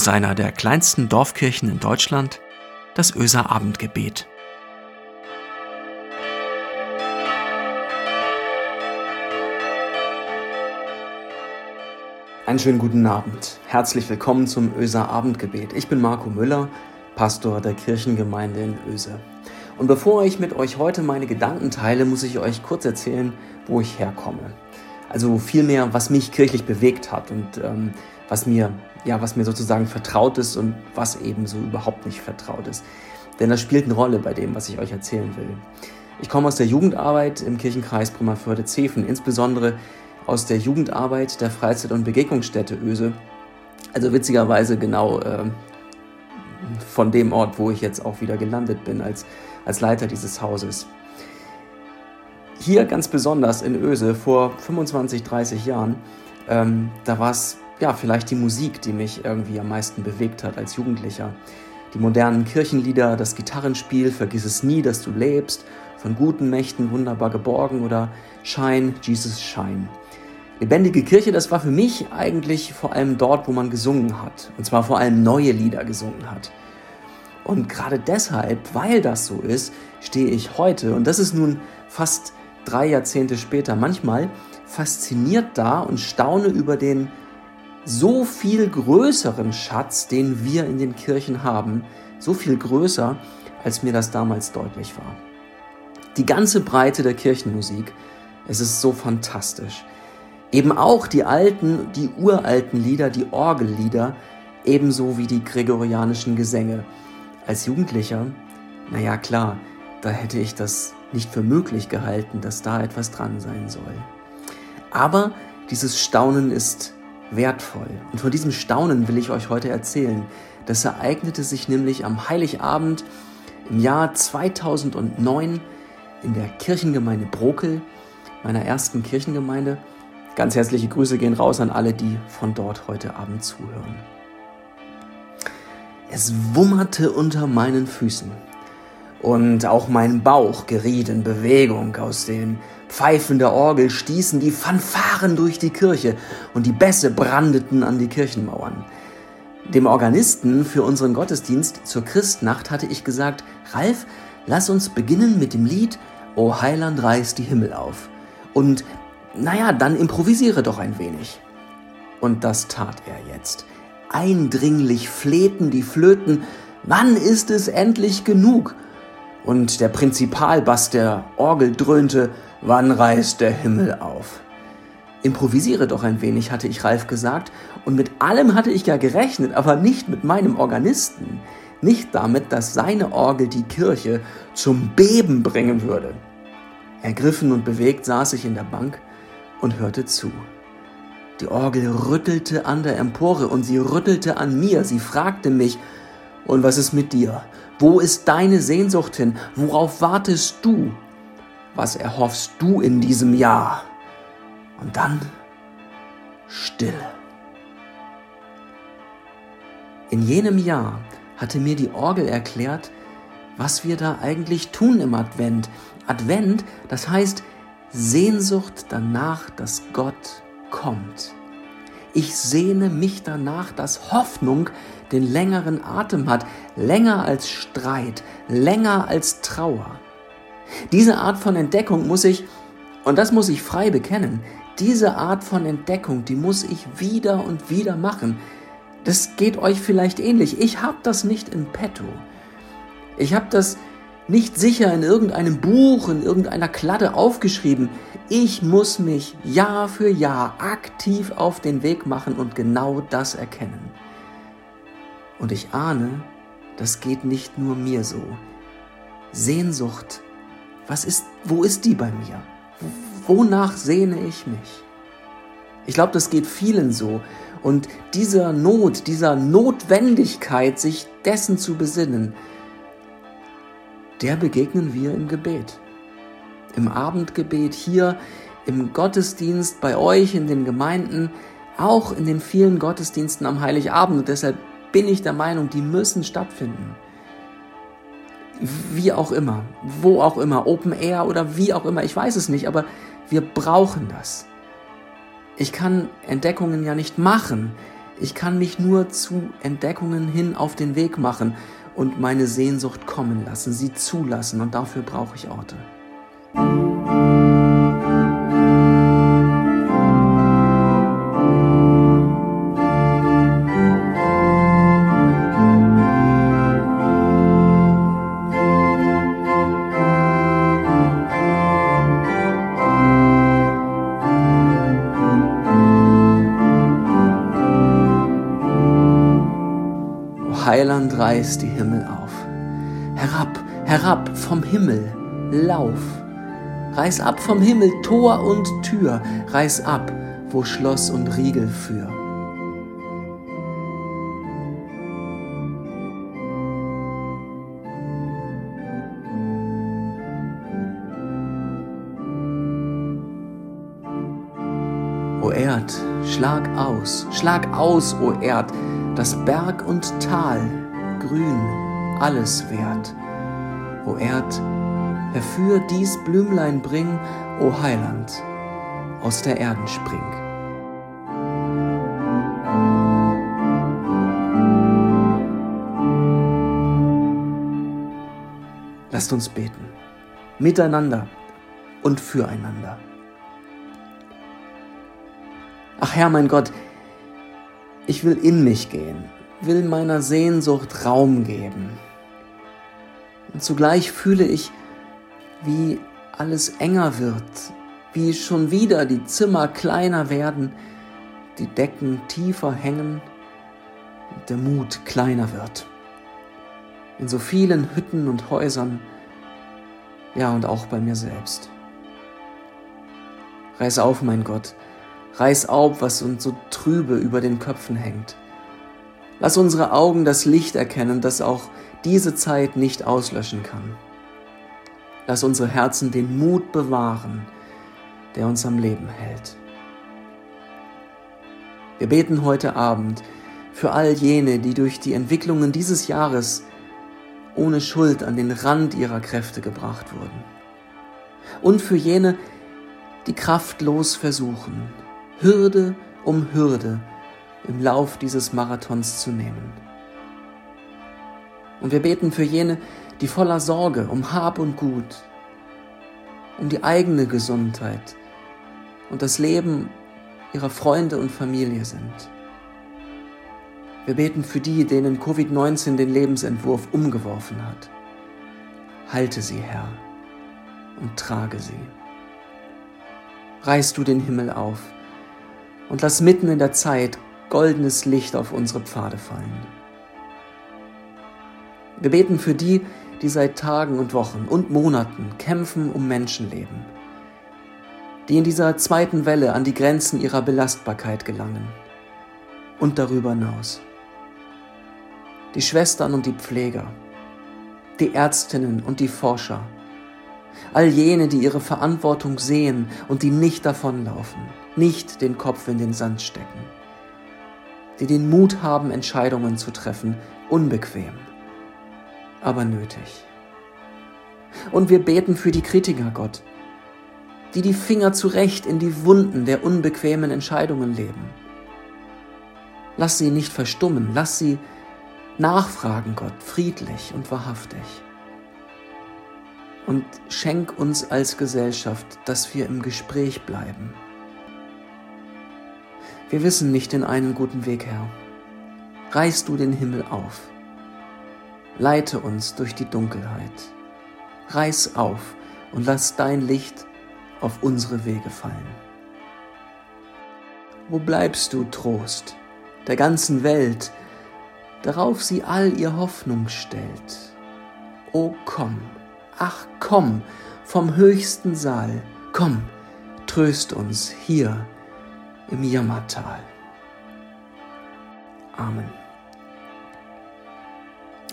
aus einer der kleinsten Dorfkirchen in Deutschland, das Öser Abendgebet. Einen schönen guten Abend. Herzlich willkommen zum Öser Abendgebet. Ich bin Marco Müller, Pastor der Kirchengemeinde in Öse. Und bevor ich mit euch heute meine Gedanken teile, muss ich euch kurz erzählen, wo ich herkomme. Also vielmehr, was mich kirchlich bewegt hat und ähm, was mir, ja, was mir sozusagen vertraut ist und was eben so überhaupt nicht vertraut ist. Denn das spielt eine Rolle bei dem, was ich euch erzählen will. Ich komme aus der Jugendarbeit im Kirchenkreis Brümmerförde-Zefen, insbesondere aus der Jugendarbeit der Freizeit- und Begegnungsstätte Öse. Also witzigerweise genau äh, von dem Ort, wo ich jetzt auch wieder gelandet bin als, als Leiter dieses Hauses. Hier ganz besonders in Öse vor 25, 30 Jahren, ähm, da war es ja vielleicht die Musik, die mich irgendwie am meisten bewegt hat als Jugendlicher. Die modernen Kirchenlieder, das Gitarrenspiel, Vergiss es nie, dass du lebst, von guten Mächten wunderbar geborgen oder Shine, Jesus Shine. Lebendige Kirche, das war für mich eigentlich vor allem dort, wo man gesungen hat. Und zwar vor allem neue Lieder gesungen hat. Und gerade deshalb, weil das so ist, stehe ich heute, und das ist nun fast drei Jahrzehnte später manchmal fasziniert da und staune über den so viel größeren Schatz, den wir in den Kirchen haben, so viel größer, als mir das damals deutlich war. Die ganze Breite der Kirchenmusik, es ist so fantastisch. Eben auch die alten, die uralten Lieder, die Orgellieder, ebenso wie die gregorianischen Gesänge. Als Jugendlicher, naja klar, da hätte ich das nicht für möglich gehalten, dass da etwas dran sein soll. Aber dieses Staunen ist wertvoll. Und von diesem Staunen will ich euch heute erzählen. Das ereignete sich nämlich am Heiligabend im Jahr 2009 in der Kirchengemeinde Brokel, meiner ersten Kirchengemeinde. Ganz herzliche Grüße gehen raus an alle, die von dort heute Abend zuhören. Es wummerte unter meinen Füßen und auch mein Bauch geriet in Bewegung. Aus den Pfeifen der Orgel stießen die Fanfaren durch die Kirche und die Bässe brandeten an die Kirchenmauern. Dem Organisten für unseren Gottesdienst zur Christnacht hatte ich gesagt, Ralf, lass uns beginnen mit dem Lied O Heiland reißt die Himmel auf. Und naja, dann improvisiere doch ein wenig. Und das tat er jetzt. Eindringlich flehten die Flöten, wann ist es endlich genug? Und der Prinzipalbass der Orgel dröhnte, wann reißt der Himmel auf? Improvisiere doch ein wenig, hatte ich Ralf gesagt, und mit allem hatte ich ja gerechnet, aber nicht mit meinem Organisten, nicht damit, dass seine Orgel die Kirche zum Beben bringen würde. Ergriffen und bewegt saß ich in der Bank und hörte zu. Die Orgel rüttelte an der Empore und sie rüttelte an mir. Sie fragte mich, und was ist mit dir? Wo ist deine Sehnsucht hin? Worauf wartest du? Was erhoffst du in diesem Jahr? Und dann Stille. In jenem Jahr hatte mir die Orgel erklärt, was wir da eigentlich tun im Advent. Advent, das heißt Sehnsucht danach, dass Gott kommt. Ich sehne mich danach, dass Hoffnung den längeren Atem hat, länger als Streit, länger als Trauer. Diese Art von Entdeckung muss ich, und das muss ich frei bekennen, diese Art von Entdeckung, die muss ich wieder und wieder machen. Das geht euch vielleicht ähnlich. Ich habe das nicht in petto. Ich habe das nicht sicher in irgendeinem Buch, in irgendeiner Kladde aufgeschrieben. Ich muss mich Jahr für Jahr aktiv auf den Weg machen und genau das erkennen. Und ich ahne, das geht nicht nur mir so. Sehnsucht, was ist, wo ist die bei mir? Wonach sehne ich mich? Ich glaube, das geht vielen so. Und dieser Not, dieser Notwendigkeit, sich dessen zu besinnen, der begegnen wir im Gebet. Im Abendgebet hier, im Gottesdienst, bei euch in den Gemeinden, auch in den vielen Gottesdiensten am Heiligabend. Und deshalb bin ich der Meinung, die müssen stattfinden. Wie auch immer, wo auch immer, Open Air oder wie auch immer, ich weiß es nicht, aber wir brauchen das. Ich kann Entdeckungen ja nicht machen. Ich kann mich nur zu Entdeckungen hin auf den Weg machen und meine Sehnsucht kommen lassen, sie zulassen und dafür brauche ich Orte. Reißt die Himmel auf. Herab, herab vom Himmel, lauf. Reiß ab vom Himmel Tor und Tür, reiß ab, wo Schloss und Riegel für. O Erd, schlag aus, schlag aus, o Erd, dass Berg und Tal grün alles wert. O Erd, herfür dies Blümlein bring, o Heiland, aus der Erden spring. Lasst uns beten, miteinander und füreinander. Ach Herr mein Gott, ich will in mich gehen, will meiner Sehnsucht Raum geben. Und zugleich fühle ich, wie alles enger wird, wie schon wieder die Zimmer kleiner werden, die Decken tiefer hängen und der Mut kleiner wird. In so vielen Hütten und Häusern, ja und auch bei mir selbst. Reiß auf, mein Gott, Reiß auf, was uns so trübe über den Köpfen hängt. Lass unsere Augen das Licht erkennen, das auch diese Zeit nicht auslöschen kann. Lass unsere Herzen den Mut bewahren, der uns am Leben hält. Wir beten heute Abend für all jene, die durch die Entwicklungen dieses Jahres ohne Schuld an den Rand ihrer Kräfte gebracht wurden. Und für jene, die kraftlos versuchen, Hürde um Hürde im Lauf dieses Marathons zu nehmen. Und wir beten für jene, die voller Sorge um Hab und Gut, um die eigene Gesundheit und das Leben ihrer Freunde und Familie sind. Wir beten für die, denen Covid-19 den Lebensentwurf umgeworfen hat. Halte sie, Herr, und trage sie. Reiß du den Himmel auf und lass mitten in der Zeit goldenes Licht auf unsere Pfade fallen. Wir beten für die, die seit Tagen und Wochen und Monaten kämpfen um Menschenleben, die in dieser zweiten Welle an die Grenzen ihrer Belastbarkeit gelangen und darüber hinaus. Die Schwestern und die Pfleger, die Ärztinnen und die Forscher, all jene, die ihre Verantwortung sehen und die nicht davonlaufen nicht den Kopf in den Sand stecken, die den Mut haben, Entscheidungen zu treffen, unbequem, aber nötig. Und wir beten für die Kritiker, Gott, die die Finger zurecht in die Wunden der unbequemen Entscheidungen leben. Lass sie nicht verstummen, lass sie nachfragen, Gott, friedlich und wahrhaftig. Und schenk uns als Gesellschaft, dass wir im Gespräch bleiben wir wissen nicht den einen guten Weg, Herr. Reiß du den Himmel auf. Leite uns durch die Dunkelheit. Reiß auf und lass dein Licht auf unsere Wege fallen. Wo bleibst du, Trost, der ganzen Welt, darauf sie all ihr Hoffnung stellt? O komm, ach komm, vom höchsten Saal, komm, tröst uns hier im Jammertal. Amen.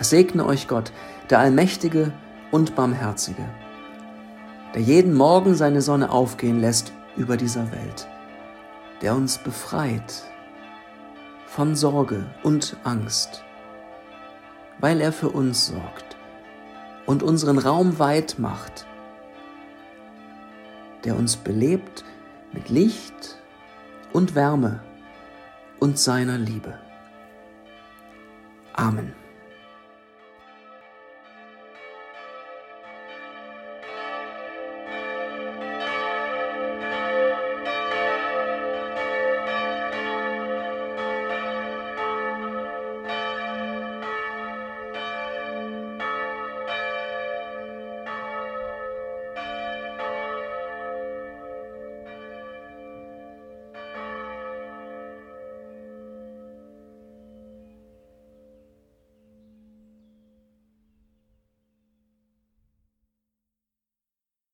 Segne euch Gott, der Allmächtige und Barmherzige, der jeden Morgen seine Sonne aufgehen lässt über dieser Welt, der uns befreit von Sorge und Angst, weil er für uns sorgt und unseren Raum weit macht, der uns belebt mit Licht und Wärme und seiner Liebe. Amen.